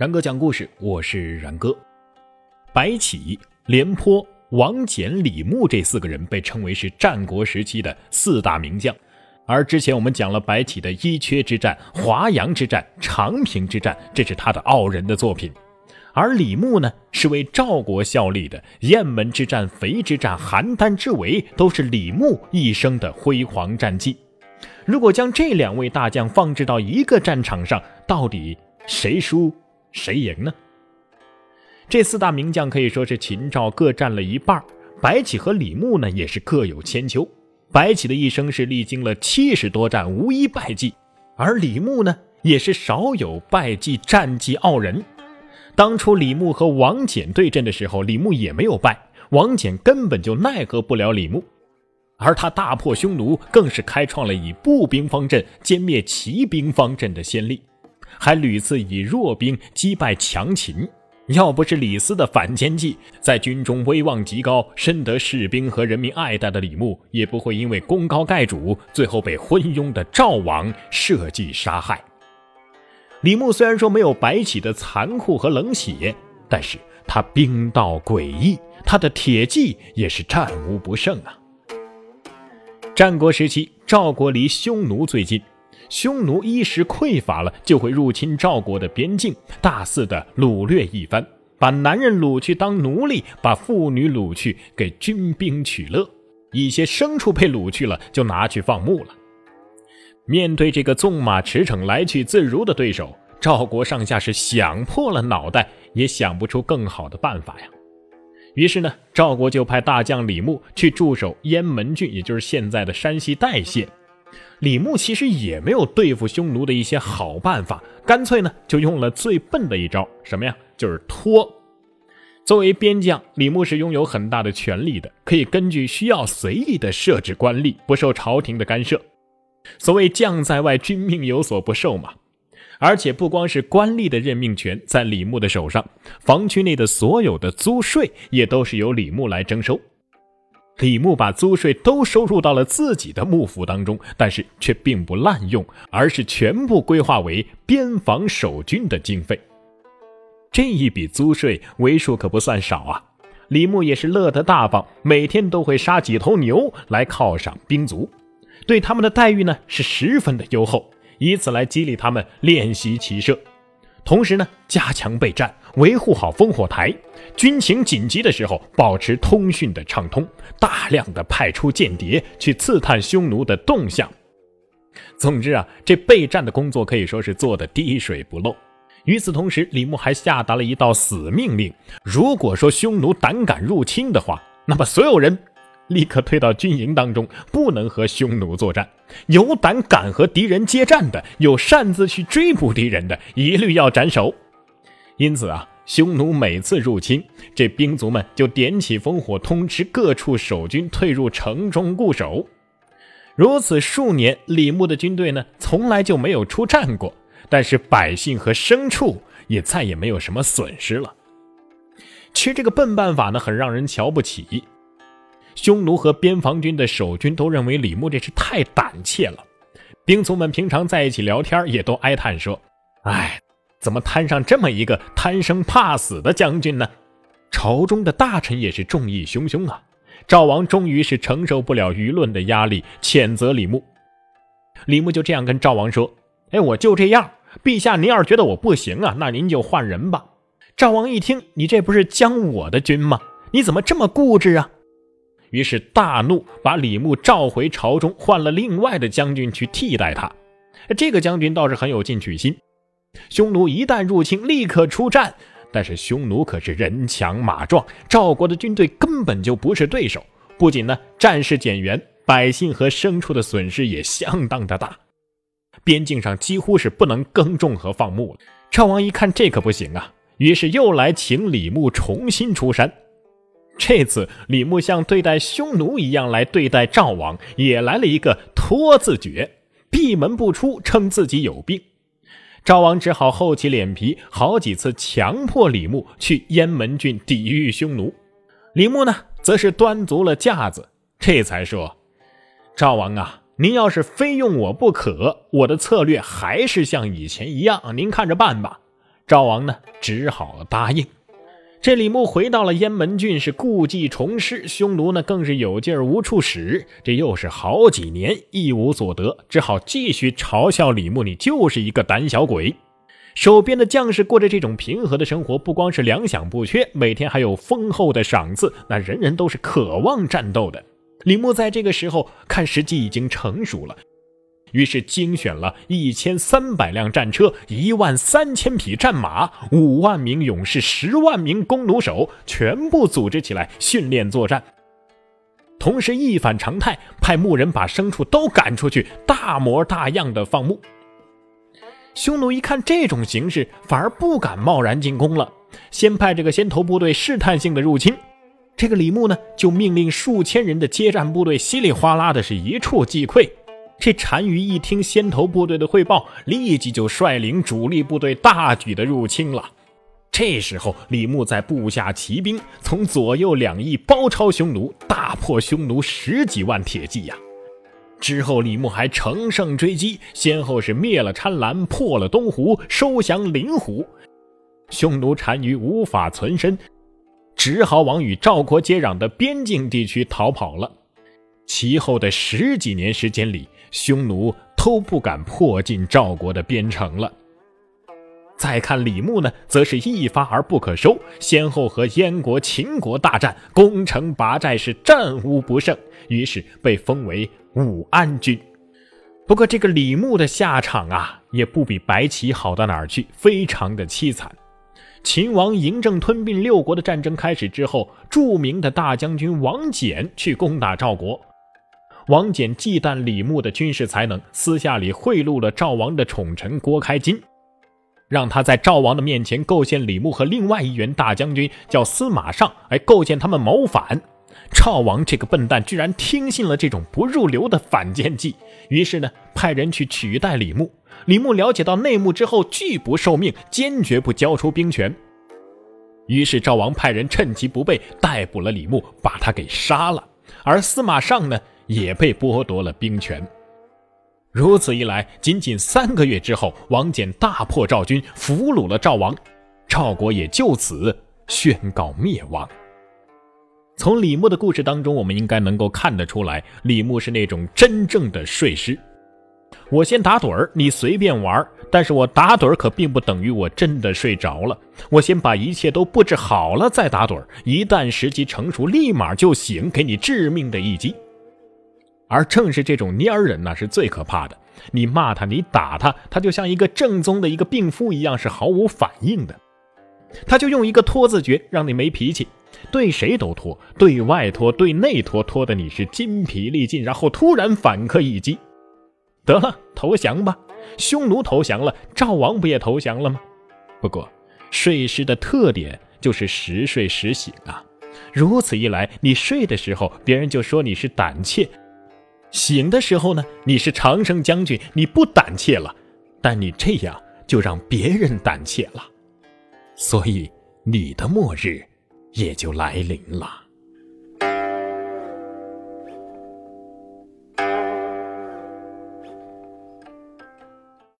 然哥讲故事，我是然哥。白起、廉颇、王翦、李牧这四个人被称为是战国时期的四大名将。而之前我们讲了白起的伊阙之战、华阳之战、长平之战，这是他的傲人的作品。而李牧呢，是为赵国效力的，雁门之战、肥之战、邯郸之围，都是李牧一生的辉煌战绩。如果将这两位大将放置到一个战场上，到底谁输？谁赢呢？这四大名将可以说是秦赵各占了一半白起和李牧呢，也是各有千秋。白起的一生是历经了七十多战，无一败绩；而李牧呢，也是少有败绩，战绩傲人。当初李牧和王翦对阵的时候，李牧也没有败，王翦根本就奈何不了李牧。而他大破匈奴，更是开创了以步兵方阵歼灭骑兵方阵的先例。还屡次以弱兵击败强秦，要不是李斯的反间计，在军中威望极高、深得士兵和人民爱戴的李牧，也不会因为功高盖主，最后被昏庸的赵王设计杀害。李牧虽然说没有白起的残酷和冷血，但是他兵道诡异，他的铁骑也是战无不胜啊。战国时期，赵国离匈奴最近。匈奴一时匮乏了，就会入侵赵国的边境，大肆的掳掠一番，把男人掳去当奴隶，把妇女掳去给军兵取乐，一些牲畜被掳去了，就拿去放牧了。面对这个纵马驰骋、来去自如的对手，赵国上下是想破了脑袋，也想不出更好的办法呀。于是呢，赵国就派大将李牧去驻守雁门郡，也就是现在的山西代县。李牧其实也没有对付匈奴的一些好办法，干脆呢就用了最笨的一招，什么呀？就是拖。作为边将，李牧是拥有很大的权力的，可以根据需要随意的设置官吏，不受朝廷的干涉。所谓将在外，君命有所不受嘛。而且不光是官吏的任命权在李牧的手上，房区内的所有的租税也都是由李牧来征收。李牧把租税都收入到了自己的幕府当中，但是却并不滥用，而是全部规划为边防守军的经费。这一笔租税为数可不算少啊！李牧也是乐得大方，每天都会杀几头牛来犒赏兵卒，对他们的待遇呢是十分的优厚，以此来激励他们练习骑射。同时呢，加强备战，维护好烽火台，军情紧急的时候保持通讯的畅通，大量的派出间谍去刺探匈奴的动向。总之啊，这备战的工作可以说是做的滴水不漏。与此同时，李牧还下达了一道死命令：如果说匈奴胆敢入侵的话，那么所有人。立刻退到军营当中，不能和匈奴作战。有胆敢和敌人接战的，有擅自去追捕敌人的，一律要斩首。因此啊，匈奴每次入侵，这兵卒们就点起烽火，通知各处守军退入城中固守。如此数年，李牧的军队呢，从来就没有出战过，但是百姓和牲畜也再也没有什么损失了。其实这个笨办法呢，很让人瞧不起。匈奴和边防军的守军都认为李牧这是太胆怯了，兵卒们平常在一起聊天也都哀叹说：“哎，怎么摊上这么一个贪生怕死的将军呢？”朝中的大臣也是众议汹汹啊。赵王终于是承受不了舆论的压力，谴责李牧。李牧就这样跟赵王说：“哎，我就这样，陛下您要是觉得我不行啊，那您就换人吧。”赵王一听，你这不是将我的军吗？你怎么这么固执啊？于是大怒，把李牧召回朝中，换了另外的将军去替代他。这个将军倒是很有进取心，匈奴一旦入侵，立刻出战。但是匈奴可是人强马壮，赵国的军队根本就不是对手。不仅呢战事减员，百姓和牲畜的损失也相当的大，边境上几乎是不能耕种和放牧了。赵王一看这可不行啊，于是又来请李牧重新出山。这次李牧像对待匈奴一样来对待赵王，也来了一个拖字诀，闭门不出，称自己有病。赵王只好厚起脸皮，好几次强迫李牧去雁门郡抵御匈奴。李牧呢，则是端足了架子，这才说：“赵王啊，您要是非用我不可，我的策略还是像以前一样，您看着办吧。”赵王呢只好答应。这李牧回到了雁门郡，是故技重施，匈奴呢更是有劲儿无处使，这又是好几年一无所得，只好继续嘲笑李牧：“你就是一个胆小鬼。”手边的将士过着这种平和的生活，不光是粮饷不缺，每天还有丰厚的赏赐，那人人都是渴望战斗的。李牧在这个时候看时机已经成熟了。于是精选了一千三百辆战车、一万三千匹战马、五万名勇士、十万名弓弩手，全部组织起来训练作战。同时一反常态，派牧人把牲畜都赶出去，大模大样的放牧。匈奴一看这种形势，反而不敢贸然进攻了，先派这个先头部队试探性的入侵。这个李牧呢，就命令数千人的接战部队稀里哗啦的是一触即溃。这单于一听先头部队的汇报，立即就率领主力部队大举的入侵了。这时候，李牧在部下骑兵从左右两翼包抄匈奴，大破匈奴十几万铁骑呀。之后，李牧还乘胜追击，先后是灭了参兰，破了东湖，收降灵湖。匈奴单于无法存身，只好往与赵国接壤的边境地区逃跑了。其后的十几年时间里，匈奴都不敢迫近赵国的边城了。再看李牧呢，则是一发而不可收，先后和燕国、秦国大战，攻城拔寨，是战无不胜，于是被封为武安君。不过这个李牧的下场啊，也不比白起好到哪儿去，非常的凄惨。秦王嬴政吞并六国的战争开始之后，著名的大将军王翦去攻打赵国。王翦忌惮李牧的军事才能，私下里贿赂了赵王的宠臣郭开金，让他在赵王的面前构陷李牧和另外一员大将军叫司马尚，哎，构陷他们谋反。赵王这个笨蛋居然听信了这种不入流的反间计，于是呢，派人去取代李牧。李牧了解到内幕之后，拒不受命，坚决不交出兵权。于是赵王派人趁其不备逮捕了李牧，把他给杀了。而司马尚呢？也被剥夺了兵权。如此一来，仅仅三个月之后，王翦大破赵军，俘虏了赵王，赵国也就此宣告灭亡。从李牧的故事当中，我们应该能够看得出来，李牧是那种真正的睡狮。我先打盹儿，你随便玩儿，但是我打盹儿可并不等于我真的睡着了。我先把一切都布置好了再打盹儿，一旦时机成熟，立马就醒，给你致命的一击。而正是这种蔫人呢，是最可怕的。你骂他，你打他，他就像一个正宗的一个病夫一样，是毫无反应的。他就用一个拖字诀，让你没脾气，对谁都拖，对外拖，对内拖，拖的你是筋疲力尽，然后突然反客一击，得了，投降吧。匈奴投降了，赵王不也投降了吗？不过，睡狮的特点就是时睡时醒啊。如此一来，你睡的时候，别人就说你是胆怯。醒的时候呢，你是长生将军，你不胆怯了，但你这样就让别人胆怯了，所以你的末日也就来临了。